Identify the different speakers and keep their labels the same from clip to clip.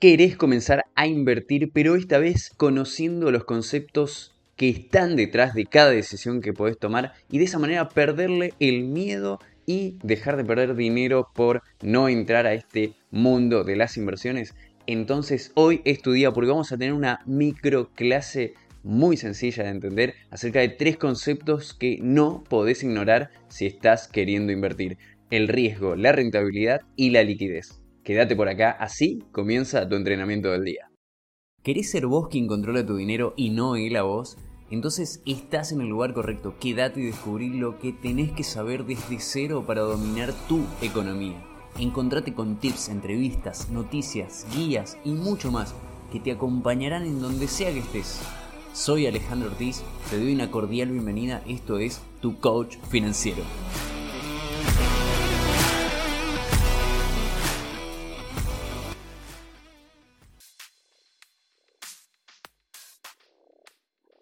Speaker 1: querés comenzar a invertir, pero esta vez conociendo los conceptos que están detrás de cada decisión que podés tomar y de esa manera perderle el miedo y dejar de perder dinero por no entrar a este mundo de las inversiones. Entonces hoy es tu día porque vamos a tener una micro clase muy sencilla de entender acerca de tres conceptos que no podés ignorar si estás queriendo invertir. El riesgo, la rentabilidad y la liquidez. Quédate por acá, así comienza tu entrenamiento del día. ¿Querés ser vos quien controla tu dinero y no él a vos? Entonces estás en el lugar correcto, quédate y descubrí lo que tenés que saber desde cero para dominar tu economía. Encontrate con tips, entrevistas, noticias, guías y mucho más que te acompañarán en donde sea que estés. Soy Alejandro Ortiz, te doy una cordial bienvenida, esto es Tu Coach Financiero.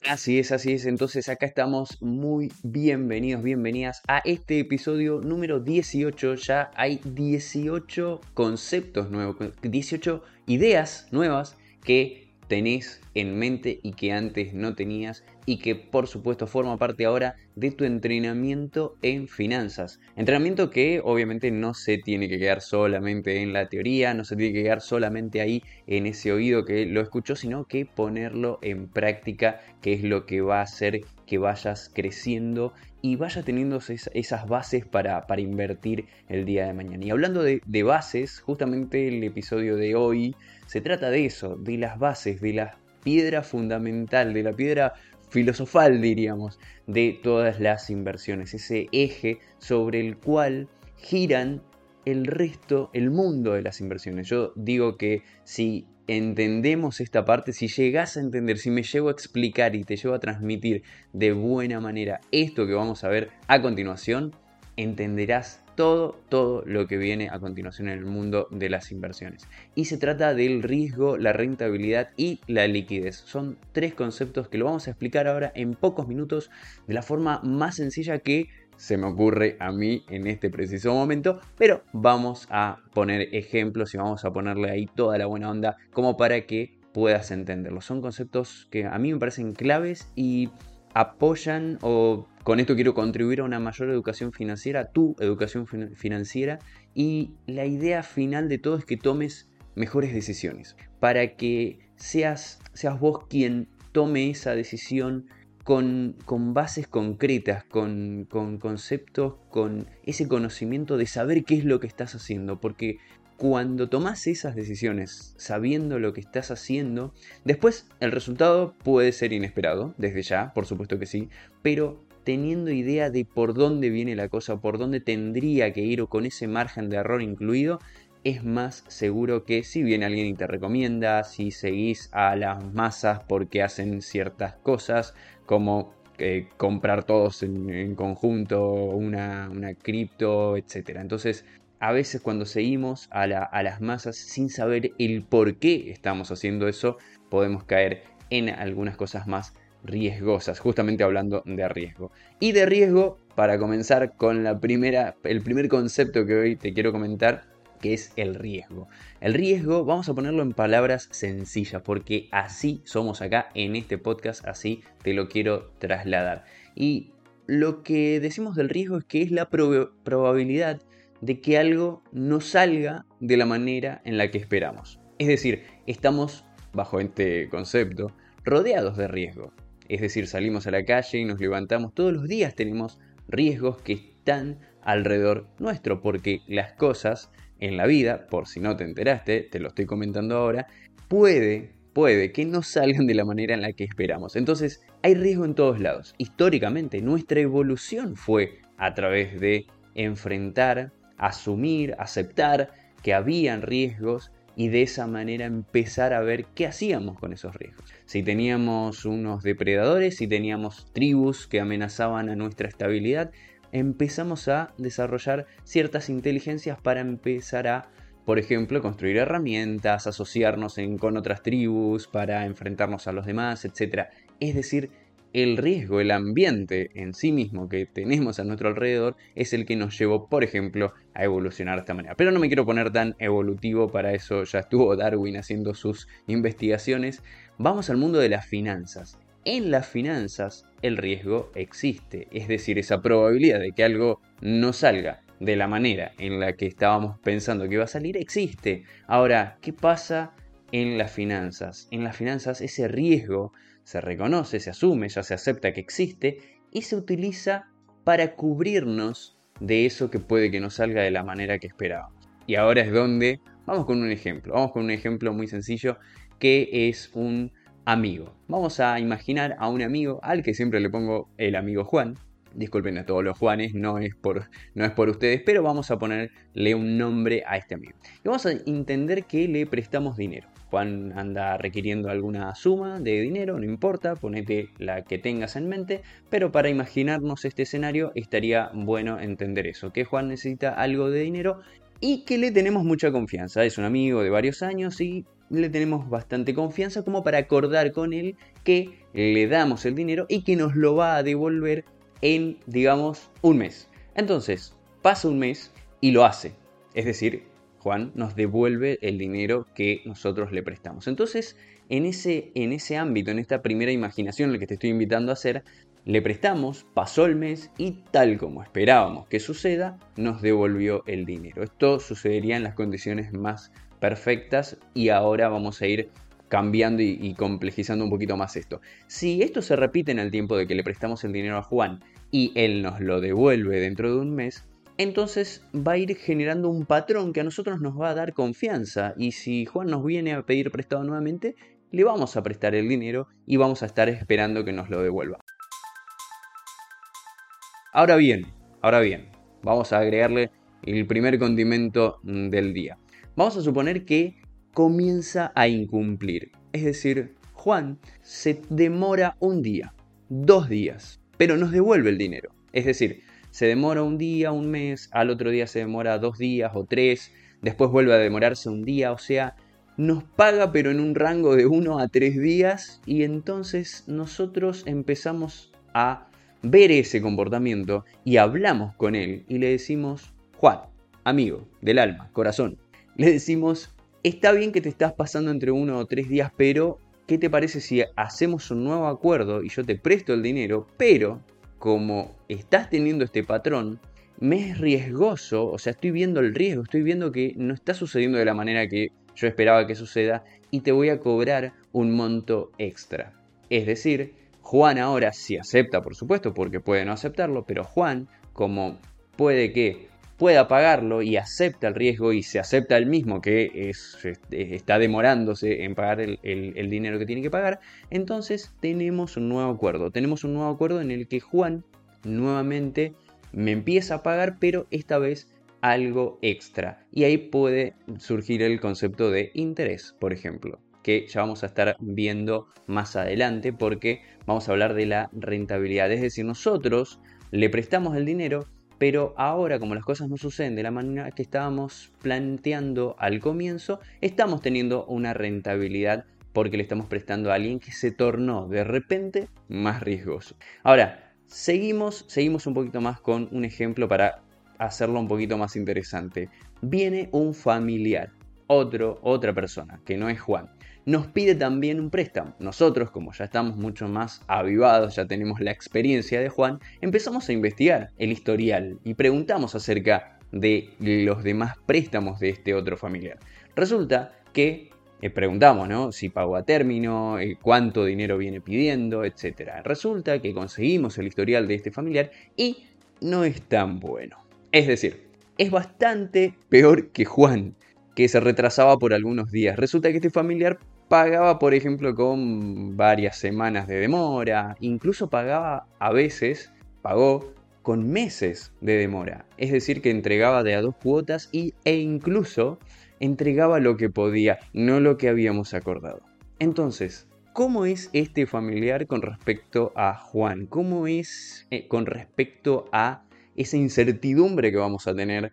Speaker 1: Así es, así es. Entonces acá estamos muy bienvenidos, bienvenidas a este episodio número 18. Ya hay 18 conceptos nuevos, 18 ideas nuevas que tenés en mente y que antes no tenías y que por supuesto forma parte ahora de tu entrenamiento en finanzas. Entrenamiento que obviamente no se tiene que quedar solamente en la teoría, no se tiene que quedar solamente ahí en ese oído que lo escuchó, sino que ponerlo en práctica, que es lo que va a hacer que vayas creciendo y vayas teniendo esas bases para, invertir el día de mañana. Y hablando de, de bases, justamente el episodio de hoy se trata de eso, de las bases, de la piedra fundamental, de la piedra filosofal, diríamos, de todas las inversiones, ese eje sobre el cual giran el resto, el mundo de las inversiones. Yo digo que si entendemos esta parte, si llegas a entender, si me llego a explicar y te llevo a transmitir de buena manera esto que vamos a ver a continuación, entenderás todo, todo lo que viene a continuación en el mundo de las inversiones. Y se trata del riesgo, la rentabilidad y la liquidez. Son tres conceptos que lo vamos a explicar ahora en pocos minutos de la forma más sencilla que se me ocurre a mí en este preciso momento, pero vamos a poner ejemplos y vamos a ponerle ahí toda la buena onda como para que puedas entenderlo. Son conceptos que a mí me parecen claves y apoyan o con esto quiero contribuir a una mayor educación financiera, tu educación financiera y la idea final de todo es que tomes mejores decisiones para que seas, seas vos quien tome esa decisión con, bases concretas, con, con, conceptos, con ese conocimiento de saber qué es lo que estás haciendo, porque cuando tomas esas decisiones sabiendo lo que estás haciendo, después el resultado puede ser inesperado, desde ya, por supuesto que sí, pero teniendo idea de por dónde viene la cosa, por dónde tendría que ir o con ese margen de error incluido, es más seguro que si viene alguien y te recomienda, si seguís a las masas porque hacen ciertas cosas, como eh, comprar todos en, conjunto una, una cripto, etc. Entonces, a veces cuando seguimos a, las masas sin saber el por qué estamos haciendo eso, podemos caer en algunas cosas más riesgosas, justamente hablando de riesgo. Y de riesgo, para comenzar con la primera, el primer concepto que hoy te quiero comentar, que es el riesgo. El riesgo, vamos a ponerlo en palabras sencillas, porque así somos acá en este podcast, así te lo quiero trasladar. Y lo que decimos del riesgo es que es la probabilidad de que algo no salga de la manera en la que esperamos. Es decir, estamos, bajo este concepto, rodeados de riesgo. Es decir, salimos a la calle y nos levantamos todos los días, tenemos riesgos que están alrededor nuestro, porque las cosas en la vida, por si no te enteraste, te lo estoy comentando ahora, puede, puede que no salgan de la manera en la que esperamos. Entonces, hay riesgo en todos lados. Históricamente, nuestra evolución fue a través de enfrentar asumir, aceptar que habían riesgos y de esa manera empezar a ver qué hacíamos con esos riesgos. Si teníamos unos depredadores, si teníamos tribus que amenazaban a nuestra estabilidad, empezamos a desarrollar ciertas inteligencias para empezar a, por ejemplo, construir herramientas, asociarnos con otras tribus para enfrentarnos a los demás, etc. Es decir, el riesgo, el ambiente en sí mismo que tenemos a nuestro alrededor es el que nos llevó, por ejemplo, a evolucionar de esta manera. Pero no me quiero poner tan evolutivo, para eso ya estuvo Darwin haciendo sus investigaciones. Vamos al mundo de las finanzas. En las finanzas el riesgo existe, es decir, esa probabilidad de que algo no salga de la manera en la que estábamos pensando que iba a salir existe. Ahora, ¿qué pasa en las finanzas? En las finanzas ese riesgo se reconoce, se asume, ya se acepta que existe y se utiliza para cubrirnos de eso que puede que no salga de la manera que esperábamos. Y ahora es donde vamos con un ejemplo. Vamos con un ejemplo muy sencillo que es un amigo. Vamos a imaginar a un amigo al que siempre le pongo el amigo Juan. Disculpen a todos los Juanes, no es por, no es por ustedes, pero vamos a ponerle un nombre a este amigo. Y vamos a entender que le prestamos dinero. Juan anda requiriendo alguna suma de dinero, no importa, ponete la que tengas en mente, pero para imaginarnos este escenario estaría bueno entender eso, que Juan necesita algo de dinero y que le tenemos mucha confianza. Es un amigo de varios años y le tenemos bastante confianza como para acordar con él que le damos el dinero y que nos lo va a devolver en, digamos, un mes. Entonces, pasa un mes y lo hace. Es decir, Juan nos devuelve el dinero que nosotros le prestamos. Entonces, en ese, en ese ámbito, en esta primera imaginación la que te estoy invitando a hacer, le prestamos, pasó el mes y tal como esperábamos que suceda, nos devolvió el dinero. Esto sucedería en las condiciones más perfectas y ahora vamos a ir cambiando y, complejizando un poquito más esto. Si esto se repite en el tiempo de que le prestamos el dinero a Juan y él nos lo devuelve dentro de un mes, entonces va a ir generando un patrón que a nosotros nos va a dar confianza y si Juan nos viene a pedir prestado nuevamente, le vamos a prestar el dinero y vamos a estar esperando que nos lo devuelva. Ahora bien, ahora bien, vamos a agregarle el primer condimento del día. Vamos a suponer que comienza a incumplir. Es decir, Juan se demora un día, dos días, pero nos devuelve el dinero. Es decir, se demora un día, un mes, al otro día se demora dos días o tres, después vuelve a demorarse un día, o sea, nos paga pero en un rango de uno a tres días y entonces nosotros empezamos a ver ese comportamiento y hablamos con él y le decimos, Juan, amigo del alma, corazón, le decimos, está bien que te estás pasando entre uno o tres días, pero ¿qué te parece si hacemos un nuevo acuerdo y yo te presto el dinero, pero como estás teniendo este patrón, me es riesgoso, o sea, estoy viendo el riesgo, estoy viendo que no está sucediendo de la manera que yo esperaba que suceda y te voy a cobrar un monto extra. Es decir, Juan ahora sí acepta, por supuesto, porque puede no aceptarlo, pero Juan, como puede que pueda pagarlo y acepta el riesgo y se acepta el mismo que es, está demorándose en pagar el, el, dinero que tiene que pagar, entonces tenemos un nuevo acuerdo. Tenemos un nuevo acuerdo en el que Juan nuevamente me empieza a pagar, pero esta vez algo extra. Y ahí puede surgir el concepto de interés, por ejemplo, que ya vamos a estar viendo más adelante porque vamos a hablar de la rentabilidad. Es decir, nosotros le prestamos el dinero pero ahora, como las cosas no suceden de la manera que estábamos planteando al comienzo, estamos teniendo una rentabilidad porque le estamos prestando a alguien que se tornó de repente más riesgoso. Ahora, seguimos, seguimos un poquito más con un ejemplo para hacerlo un poquito más interesante. Viene un familiar, otro, otra persona, que no es Juan nos pide también un préstamo. Nosotros, como ya estamos mucho más avivados, ya tenemos la experiencia de Juan, empezamos a investigar el historial y preguntamos acerca de los demás préstamos de este otro familiar. Resulta que eh, preguntamos, ¿no? Si pagó a término, eh, cuánto dinero viene pidiendo, etc. Resulta que conseguimos el historial de este familiar y no es tan bueno. Es decir, es bastante peor que Juan, que se retrasaba por algunos días. Resulta que este familiar pagaba, por ejemplo, con varias semanas de demora, incluso pagaba a veces, pagó con meses de demora. Es decir, que entregaba de a dos cuotas y, e incluso entregaba lo que podía, no lo que habíamos acordado. Entonces, ¿cómo es este familiar con respecto a Juan? ¿Cómo es eh, con respecto a esa incertidumbre que vamos a tener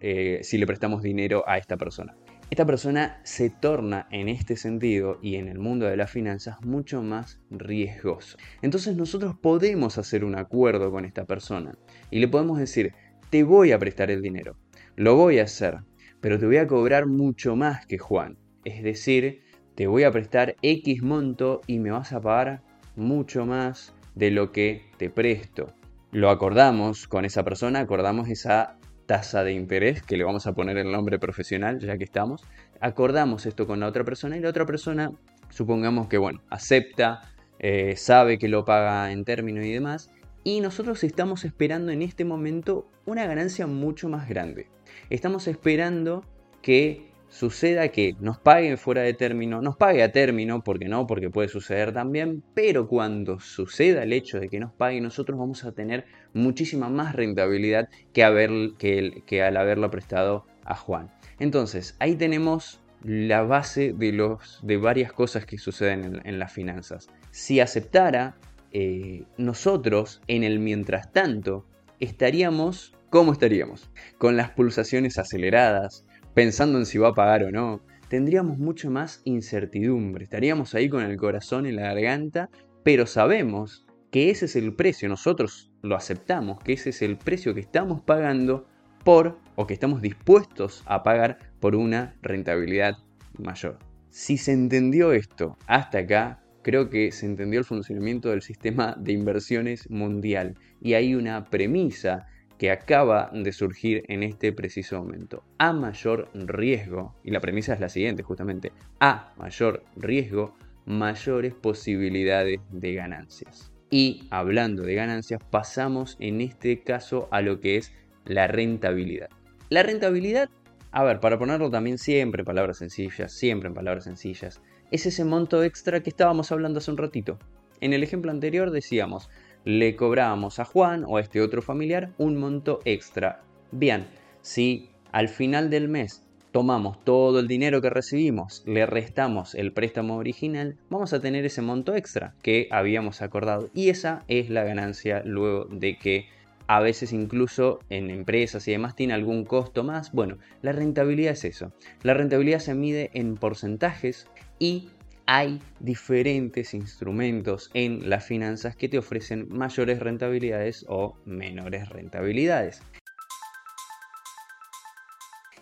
Speaker 1: eh, si le prestamos dinero a esta persona? esta persona se torna en este sentido y en el mundo de las finanzas mucho más riesgoso. Entonces nosotros podemos hacer un acuerdo con esta persona y le podemos decir, te voy a prestar el dinero, lo voy a hacer, pero te voy a cobrar mucho más que Juan. Es decir, te voy a prestar X monto y me vas a pagar mucho más de lo que te presto. Lo acordamos con esa persona, acordamos esa tasa de interés, que le vamos a poner el nombre profesional, ya que estamos, acordamos esto con la otra persona y la otra persona, supongamos que, bueno, acepta, eh, sabe que lo paga en términos y demás, y nosotros estamos esperando en este momento una ganancia mucho más grande. Estamos esperando que suceda que nos paguen fuera de término, nos pague a término, porque no, porque puede suceder también, pero cuando suceda el hecho de que nos pague, nosotros vamos a tener muchísima más rentabilidad que, que al haberlo prestado a Juan. Entonces, ahí tenemos la base de, los, de varias cosas que suceden en, las finanzas. Si aceptara, eh, nosotros en el mientras tanto estaríamos, ¿cómo estaríamos? Con las pulsaciones aceleradas, pensando en si va a pagar o no, tendríamos mucho más incertidumbre, estaríamos ahí con el corazón en la garganta, pero sabemos que ese es el precio, nosotros lo aceptamos, que ese es el precio que estamos pagando por o que estamos dispuestos a pagar por una rentabilidad mayor. Si se entendió esto hasta acá, creo que se entendió el funcionamiento del sistema de inversiones mundial. Y hay una premisa que acaba de surgir en este preciso momento. A mayor riesgo, y la premisa es la siguiente justamente, a mayor riesgo, mayores posibilidades de ganancias. Y hablando de ganancias, pasamos en este caso a lo que es la rentabilidad. La rentabilidad, a ver, para ponerlo también siempre en palabras sencillas, siempre en palabras sencillas, es ese monto extra que estábamos hablando hace un ratito. En el ejemplo anterior decíamos, le cobrábamos a Juan o a este otro familiar un monto extra. Bien, si al final del mes tomamos todo el dinero que recibimos, le restamos el préstamo original, vamos a tener ese monto extra que habíamos acordado. Y esa es la ganancia luego de que a veces incluso en empresas y demás tiene algún costo más. Bueno, la rentabilidad es eso. La rentabilidad se mide en porcentajes y hay diferentes instrumentos en las finanzas que te ofrecen mayores rentabilidades o menores rentabilidades.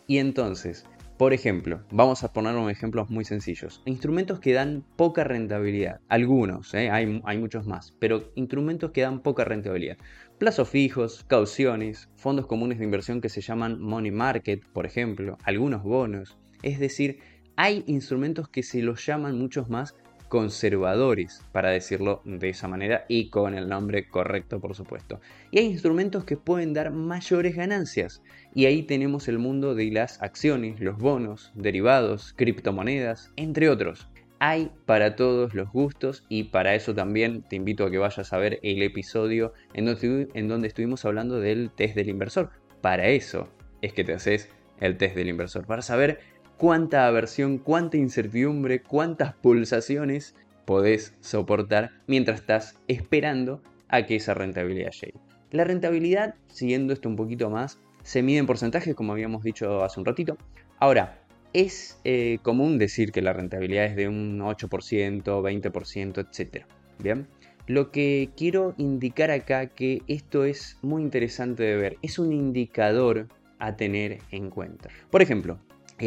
Speaker 1: Y entonces, por ejemplo, vamos a poner unos ejemplos muy sencillos. Instrumentos que dan poca rentabilidad. Algunos, ¿eh? hay, hay muchos más, pero instrumentos que dan poca rentabilidad. Plazos fijos, cauciones, fondos comunes de inversión que se llaman money market, por ejemplo, algunos bonos. Es decir, hay instrumentos que se los llaman muchos más conservadores, para decirlo de esa manera, y con el nombre correcto, por supuesto. Y hay instrumentos que pueden dar mayores ganancias. Y ahí tenemos el mundo de las acciones, los bonos, derivados, criptomonedas, entre otros. Hay para todos los gustos y para eso también te invito a que vayas a ver el episodio en donde, en donde estuvimos hablando del test del inversor. Para eso es que te haces el test del inversor, para saber cuánta aversión, cuánta incertidumbre, cuántas pulsaciones podés soportar mientras estás esperando a que esa rentabilidad llegue. La rentabilidad, siguiendo esto un poquito más, se mide en porcentajes, como habíamos dicho hace un ratito. Ahora, es eh, común decir que la rentabilidad es de un 8%, 20%, etc. Bien, lo que quiero indicar acá que esto es muy interesante de ver, es un indicador a tener en cuenta. Por ejemplo,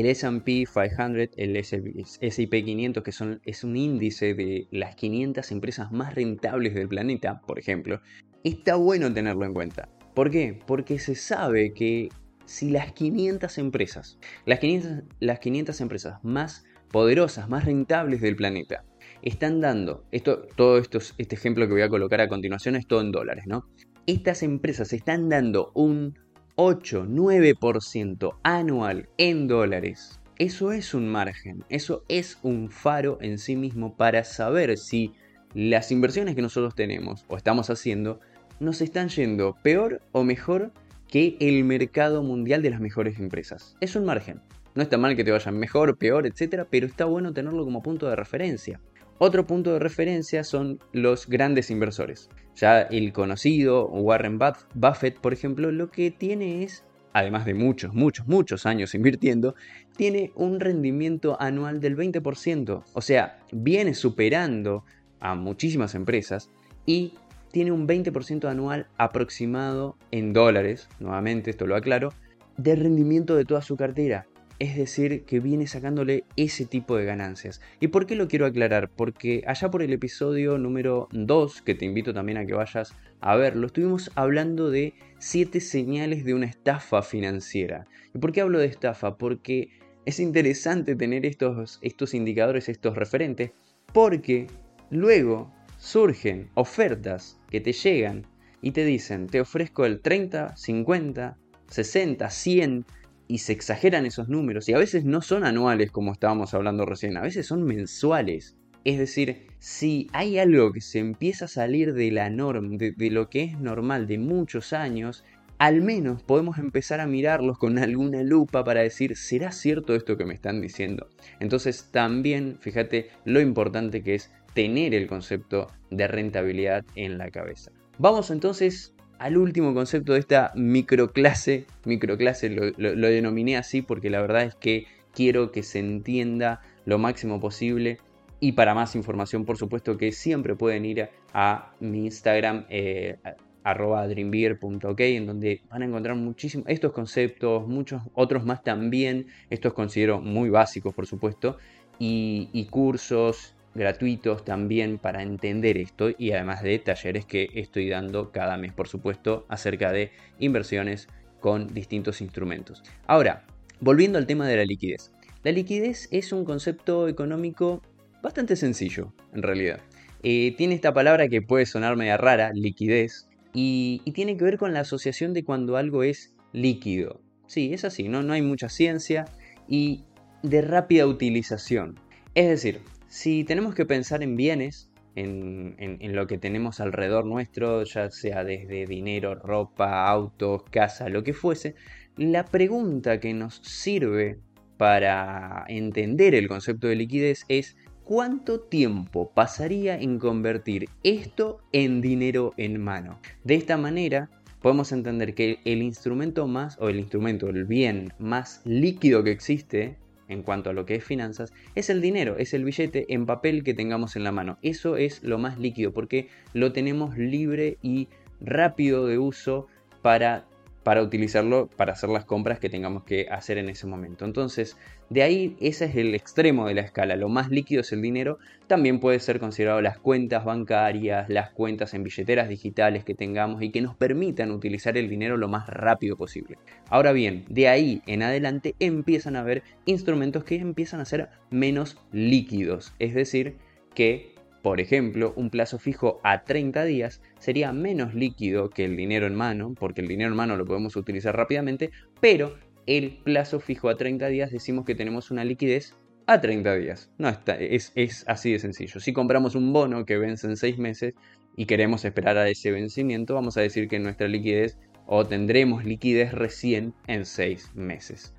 Speaker 1: el SP 500, el S&P 500, que es un índice de las 500 empresas más rentables del planeta, por ejemplo, está bueno tenerlo en cuenta. ¿Por qué? Porque se sabe que si las 500 empresas, las 500, las 500 empresas más poderosas, más rentables del planeta, están dando, esto, todo esto, este ejemplo que voy a colocar a continuación es todo en dólares, ¿no? Estas empresas están dando un 8, 9% anual en dólares. Eso es un margen, eso es un faro en sí mismo para saber si las inversiones que nosotros tenemos o estamos haciendo nos están yendo peor o mejor que el mercado mundial de las mejores empresas. Es un margen. No está mal que te vayan mejor, peor, etcétera, pero está bueno tenerlo como punto de referencia. Otro punto de referencia son los grandes inversores. Ya el conocido Warren Buffett, por ejemplo, lo que tiene es además de muchos, muchos, muchos años invirtiendo, tiene un rendimiento anual del 20%. O sea, viene superando a muchísimas empresas y tiene un 20% anual aproximado en dólares, nuevamente esto lo aclaro, de rendimiento de toda su cartera. Es decir, que viene sacándole ese tipo de ganancias. ¿Y por qué lo quiero aclarar? Porque allá por el episodio número 2, que te invito también a que vayas a verlo, estuvimos hablando de 7 señales de una estafa financiera. ¿Y por qué hablo de estafa? Porque es interesante tener estos, estos indicadores, estos referentes, porque luego surgen ofertas que te llegan y te dicen, te ofrezco el 30, 50, 60, 100 y se exageran esos números y a veces no son anuales como estábamos hablando recién, a veces son mensuales. Es decir, si hay algo que se empieza a salir de la norma, de, de lo que es normal de muchos años, al menos podemos empezar a mirarlos con alguna lupa para decir, ¿será cierto esto que me están diciendo? Entonces también, fíjate lo importante que es tener el concepto de rentabilidad en la cabeza. Vamos entonces al último concepto de esta microclase. Microclase lo, lo, denominé así porque la verdad es que quiero que se entienda lo máximo posible. Y para más información, por supuesto que siempre pueden ir a, mi Instagram, eh, arroba dreambeer.ok, en donde van a encontrar muchísimos estos conceptos, muchos otros más también. Estos considero muy básicos, por supuesto. Y cursos gratuitos también para entender esto y además de talleres que estoy dando cada mes, por supuesto, acerca de inversiones con distintos instrumentos. Ahora, volviendo al tema de la liquidez. La liquidez es un concepto económico bastante sencillo, en realidad. Eh, tiene esta palabra que puede sonar media rara, liquidez, y, tiene que ver con la asociación de cuando algo es líquido. Sí, es así, ¿no? no hay mucha ciencia y de rápida utilización. Es decir, si tenemos que pensar en bienes, en, lo que tenemos alrededor nuestro, ya sea desde dinero, ropa, autos, casa, lo que fuese, la pregunta que nos sirve para entender el concepto de liquidez es ¿cuánto tiempo pasaría en convertir esto en dinero en mano? De esta manera podemos entender que el instrumento más, o el instrumento, el bien más líquido que existe en cuanto a lo que es finanzas, es el dinero, es el billete en papel que tengamos en la mano. Eso es lo más líquido porque lo tenemos libre y rápido de uso para para utilizarlo para hacer las compras que tengamos que hacer en ese momento. Entonces, de ahí ese es el extremo de la escala. Lo más líquido es el dinero. También puede ser considerado las cuentas bancarias, las cuentas en billeteras digitales que tengamos y que nos permitan utilizar el dinero lo más rápido posible. Ahora bien, de ahí en adelante empiezan a haber instrumentos que empiezan a ser menos líquidos. Es decir, que por ejemplo, un plazo fijo a 30 días sería menos líquido que el dinero en mano, porque el dinero en mano lo podemos utilizar rápidamente, pero el plazo fijo a 30 días decimos que tenemos una liquidez a 30 días. No está, es, es así de sencillo. Si compramos un bono que vence en 6 meses y queremos esperar a ese vencimiento, vamos a decir que nuestra liquidez o tendremos liquidez recién en 6 meses.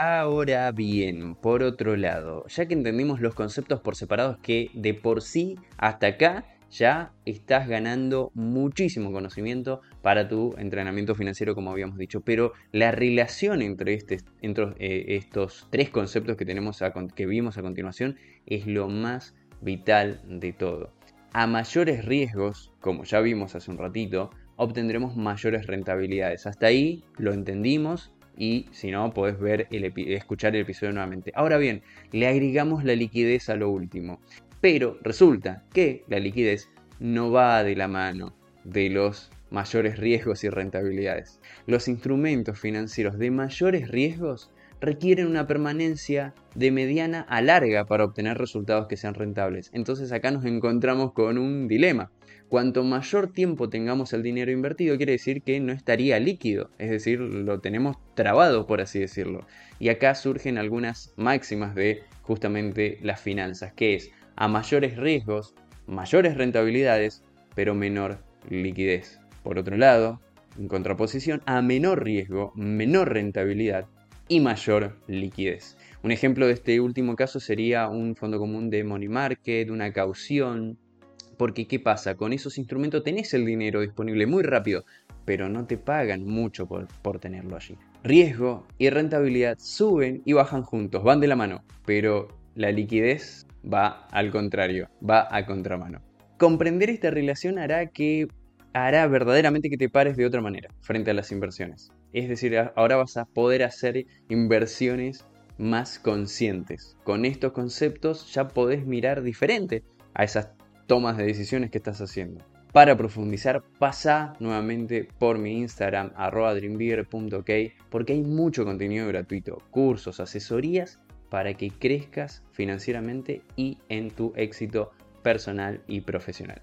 Speaker 1: Ahora bien, por otro lado, ya que entendimos los conceptos por separados que de por sí hasta acá ya estás ganando muchísimo conocimiento para tu entrenamiento financiero, como habíamos dicho. Pero la relación entre, este, eh, estos tres conceptos que, tenemos que vimos a continuación es lo más vital de todo. A mayores riesgos, como ya vimos hace un ratito, obtendremos mayores rentabilidades. Hasta ahí lo entendimos, y si no, podés ver el escuchar el episodio nuevamente. Ahora bien, le agregamos la liquidez a lo último. Pero resulta que la liquidez no va de la mano de los mayores riesgos y rentabilidades. Los instrumentos financieros de mayores riesgos requieren una permanencia de mediana a larga para obtener resultados que sean rentables. Entonces acá nos encontramos con un dilema. Cuanto mayor tiempo tengamos el dinero invertido, quiere decir que no estaría líquido, es decir, lo tenemos trabado, por así decirlo. Y acá surgen algunas máximas de justamente las finanzas, que es a mayores riesgos, mayores rentabilidades, pero menor liquidez. Por otro lado, en contraposición, a menor riesgo, menor rentabilidad, y mayor liquidez. Un ejemplo de este último caso sería un fondo común de money market, una caución, Porque ¿qué pasa? Con esos instrumentos tenés el dinero disponible muy rápido, pero no te pagan mucho por, por tenerlo allí. Riesgo y rentabilidad suben y bajan juntos, van de la mano, pero la liquidez va al contrario, va a contramano. Comprender esta relación hará que hará verdaderamente que te pares de otra manera frente a las inversiones. Es decir, ahora vas a poder hacer inversiones más conscientes. Con estos conceptos ya podés mirar diferente a esas tomas de decisiones que estás haciendo. Para profundizar, pasa nuevamente por mi Instagram, arroba porque hay mucho contenido gratuito, cursos, asesorías para que crezcas financieramente y en tu éxito personal y profesional.